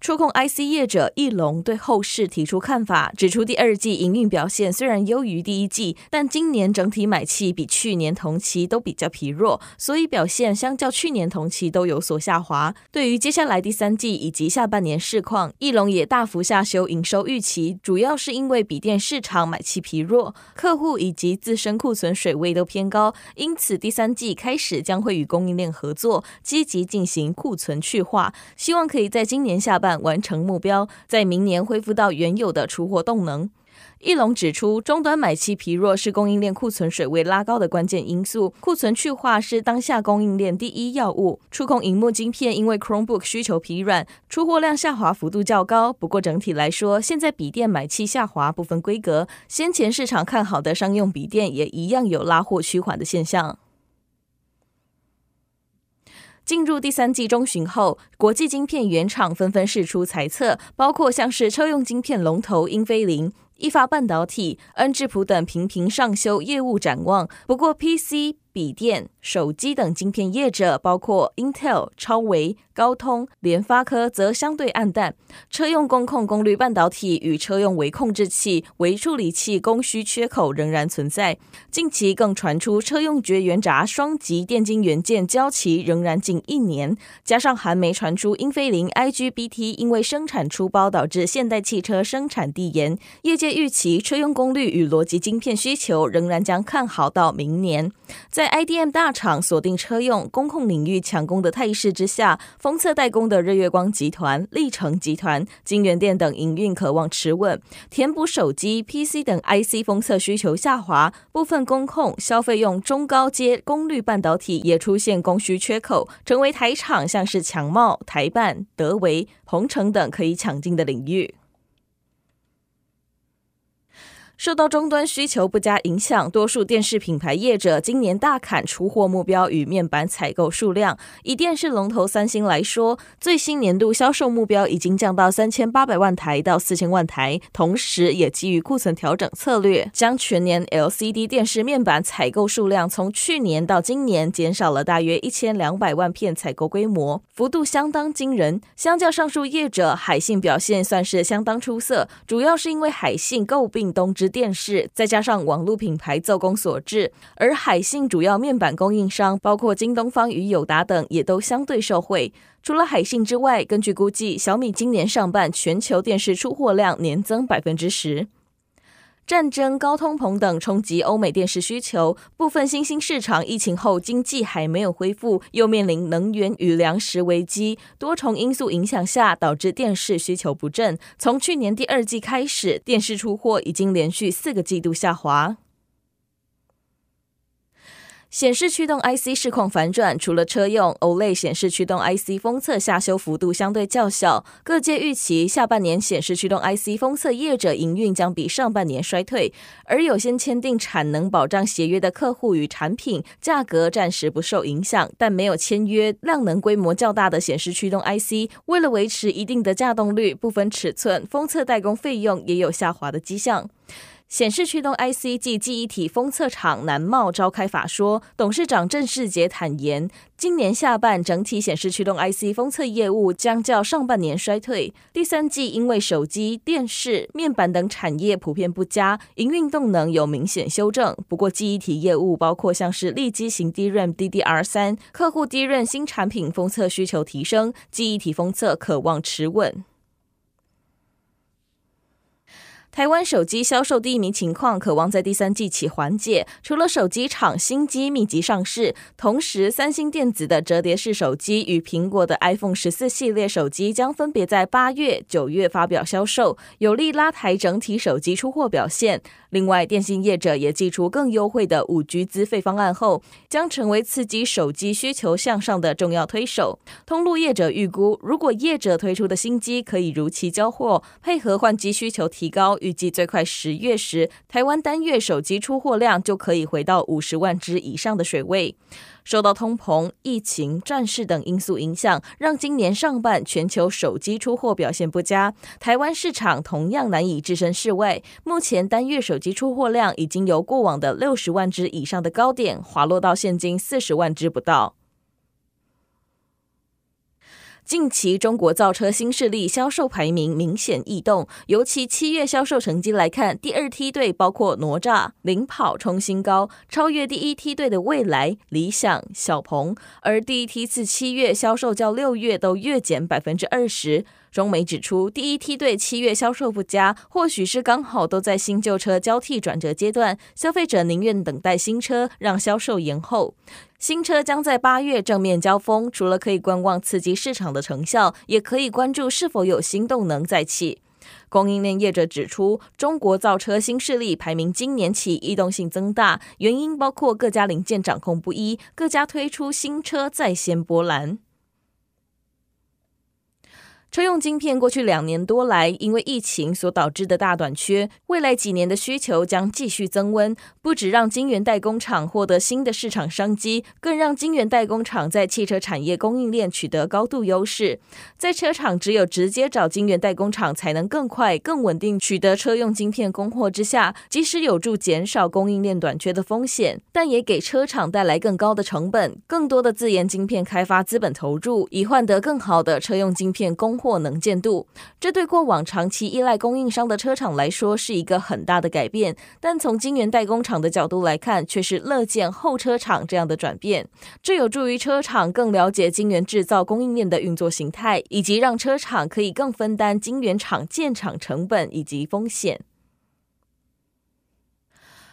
触控 IC 业者义隆对后市提出看法，指出第二季营运表现虽然优于第一季，但今年整体买气比去年同期都比较疲弱，所以表现相较去年同期都有所下滑。对于接下来第三季以及下半年市况，义隆也大幅下修营收预期，主要是因为笔电市场买气疲弱，客户以及自身库存水位都偏高，因此第三季开始将会与供应链合作，积极进行库存去化，希望可以在今年下半。完成目标，在明年恢复到原有的出货动能。义隆指出，终端买气疲弱是供应链库存水位拉高的关键因素，库存去化是当下供应链第一要务。触控荧幕晶片因为 Chromebook 需求疲软，出货量下滑幅度较高。不过整体来说，现在笔电买气下滑不分规格，先前市场看好的商用笔电也一样有拉货趋缓的现象。进入第三季中旬后，国际晶片原厂纷纷释出猜测，包括像是车用晶片龙头英飞凌、意法半导体、恩智浦等频频上修业务展望。不过 PC。笔电、手机等晶片业者，包括 Intel、超微、高通、联发科，则相对黯淡。车用工控功率半导体与车用微控制器、微处理器供需缺口仍然存在。近期更传出车用绝缘闸双极电晶元件交期仍然近一年。加上韩媒传出英飞凌 IGBT 因为生产出包导致现代汽车生产递延，业界预期车用功率与逻辑晶片需求仍然将看好到明年。在 IDM 大厂锁定车用、工控领域抢攻的态势之下，封测代工的日月光集团、力成集团、金源电等营运可望持稳，填补手机、PC 等 IC 封测需求下滑。部分工控、消费用中高阶功率半导体也出现供需缺口，成为台厂像是强茂、台半、德维、鹏程等可以抢进的领域。受到终端需求不佳影响，多数电视品牌业者今年大砍出货目标与面板采购数量。以电视龙头三星来说，最新年度销售目标已经降到三千八百万台到四千万台，同时也基于库存调整策略，将全年 LCD 电视面板采购数量从去年到今年减少了大约一千两百万片采购规模，幅度相当惊人。相较上述业者，海信表现算是相当出色，主要是因为海信购并东芝。电视再加上网络品牌奏功所致，而海信主要面板供应商包括京东方与友达等也都相对受惠。除了海信之外，根据估计，小米今年上半全球电视出货量年增百分之十。战争、高通膨等冲击欧美电视需求，部分新兴市场疫情后经济还没有恢复，又面临能源与粮食危机，多重因素影响下，导致电视需求不振。从去年第二季开始，电视出货已经连续四个季度下滑。显示驱动 IC 市况反转，除了车用 OLED 显示驱动 IC 封测下修幅度相对较小，各界预期下半年显示驱动 IC 封测业者营运将比上半年衰退，而有先签订产能保障协约的客户与产品价格暂时不受影响，但没有签约量能规模较大的显示驱动 IC，为了维持一定的稼动率，部分尺寸封测代工费用也有下滑的迹象。显示驱动 IC 暨记忆体封测厂南茂召开法说，董事长郑世杰坦言，今年下半整体显示驱动 IC 封测业务将较上半年衰退。第三季因为手机、电视、面板等产业普遍不佳，营运动能有明显修正。不过记忆体业务包括像是立基型 DRAM DDR3，客户 DRAM 新产品封测需求提升，记忆体封测可望持稳。台湾手机销售低迷情况渴望在第三季起缓解。除了手机厂新机密集上市，同时三星电子的折叠式手机与苹果的 iPhone 十四系列手机将分别在八月、九月发表销售，有力拉抬整体手机出货表现。另外，电信业者也寄出更优惠的五 G 资费方案后，将成为刺激手机需求向上的重要推手。通路业者预估，如果业者推出的新机可以如期交货，配合换机需求提高，预计最快十月时，台湾单月手机出货量就可以回到五十万只以上的水位。受到通膨、疫情、战事等因素影响，让今年上半全球手机出货表现不佳。台湾市场同样难以置身事外，目前单月手机出货量已经由过往的六十万只以上的高点滑落到现今四十万只不到。近期中国造车新势力销售排名明显异动，尤其七月销售成绩来看，第二梯队包括哪吒领跑冲新高，超越第一梯队的蔚来、理想、小鹏，而第一梯次七月销售较六月都月减百分之二十。中媒指出，第一梯队七月销售不佳，或许是刚好都在新旧车交替转折阶段，消费者宁愿等待新车，让销售延后。新车将在八月正面交锋，除了可以观望刺激市场的成效，也可以关注是否有新动能再起。供应链业者指出，中国造车新势力排名今年起异动性增大，原因包括各家零件掌控不一，各家推出新车再掀波澜。车用晶片过去两年多来，因为疫情所导致的大短缺，未来几年的需求将继续增温。不止让晶圆代工厂获得新的市场商机，更让晶圆代工厂在汽车产业供应链取得高度优势。在车厂只有直接找晶圆代工厂，才能更快、更稳定取得车用晶片供货之下，即使有助减少供应链短缺的风险，但也给车厂带来更高的成本、更多的自研晶片开发资本投入，以换得更好的车用晶片供或能见度，这对过往长期依赖供应商的车厂来说是一个很大的改变。但从晶圆代工厂的角度来看，却是乐见后车厂这样的转变。这有助于车厂更了解晶圆制造供应链的运作形态，以及让车厂可以更分担晶圆厂建厂成本以及风险。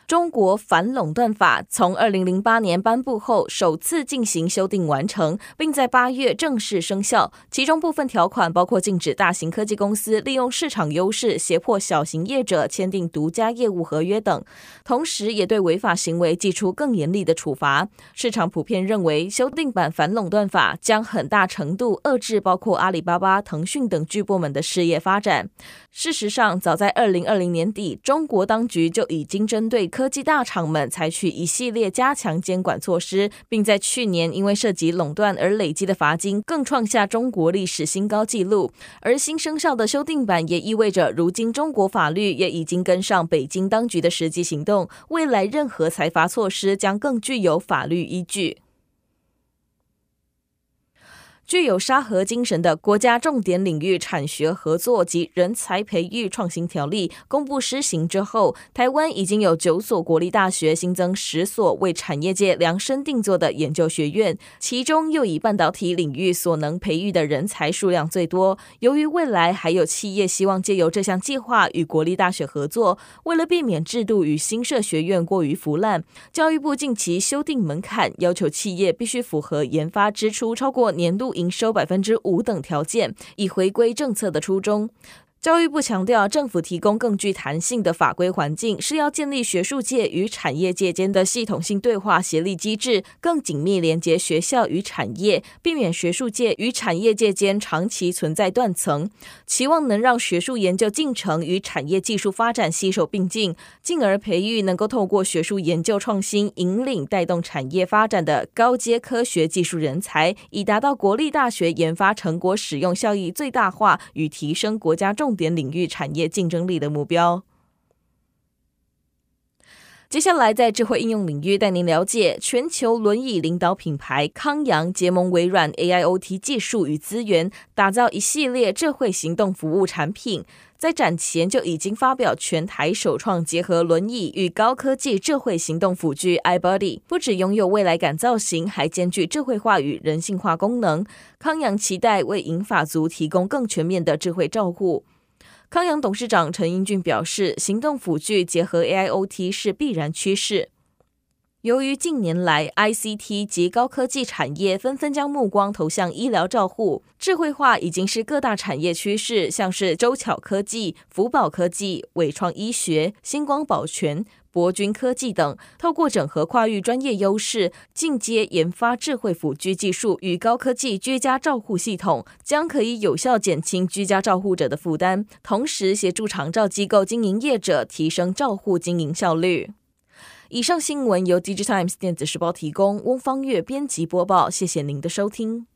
中国反垄断法从二零零八年颁布后，首次进行修订完成，并在八月正式生效。其中部分条款包括禁止大型科技公司利用市场优势胁迫小型业者签订独家业务合约等，同时也对违法行为祭出更严厉的处罚。市场普遍认为，修订版反垄断法将很大程度遏制包括阿里巴巴、腾讯等巨擘们的事业发展。事实上，早在二零二零年底，中国当局就已经针对科技大厂们采取一系列加强监管措施，并在去年因为涉及垄断而累积的罚金更创下中国历史新高纪录。而新生效的修订版也意味着，如今中国法律也已经跟上北京当局的实际行动，未来任何财阀措施将更具有法律依据。具有沙盒精神的国家重点领域产学合作及人才培育创新条例公布施行之后，台湾已经有九所国立大学新增十所为产业界量身定做的研究学院，其中又以半导体领域所能培育的人才数量最多。由于未来还有企业希望借由这项计划与国立大学合作，为了避免制度与新设学院过于腐烂，教育部近期修订门槛，要求企业必须符合研发支出超过年度营收百分之五等条件，以回归政策的初衷。教育部强调，政府提供更具弹性的法规环境，是要建立学术界与产业界间的系统性对话协力机制，更紧密连接学校与产业，避免学术界与产业界间长期存在断层。期望能让学术研究进程与产业技术发展携手并进，进而培育能够透过学术研究创新引领带动产业发展的高阶科学技术人才，以达到国立大学研发成果使用效益最大化与提升国家重点领域产业竞争力的目标。接下来，在智慧应用领域带您了解全球轮椅领导品牌康阳结盟微软 AIoT 技术与资源，打造一系列智慧行动服务产品。在展前就已经发表全台首创结合轮椅与高科技智慧行动辅具 iBody，不只拥有未来感造型，还兼具智慧化与人性化功能。康阳期待为银发族提供更全面的智慧照护。康阳董事长陈英俊表示，行动辅具结合 AIoT 是必然趋势。由于近年来 ICT 及高科技产业纷纷将目光投向医疗照护，智慧化已经是各大产业趋势，像是周巧科技、福宝科技、伟创医学、星光保全。博君科技等，透过整合跨域专业优势，进阶研发智慧辅具技术与高科技居家照护系统，将可以有效减轻居家照护者的负担，同时协助长照机构经营业者提升照护经营效率。以上新闻由《Digitimes 电子时报》提供，翁方月编辑播报。谢谢您的收听。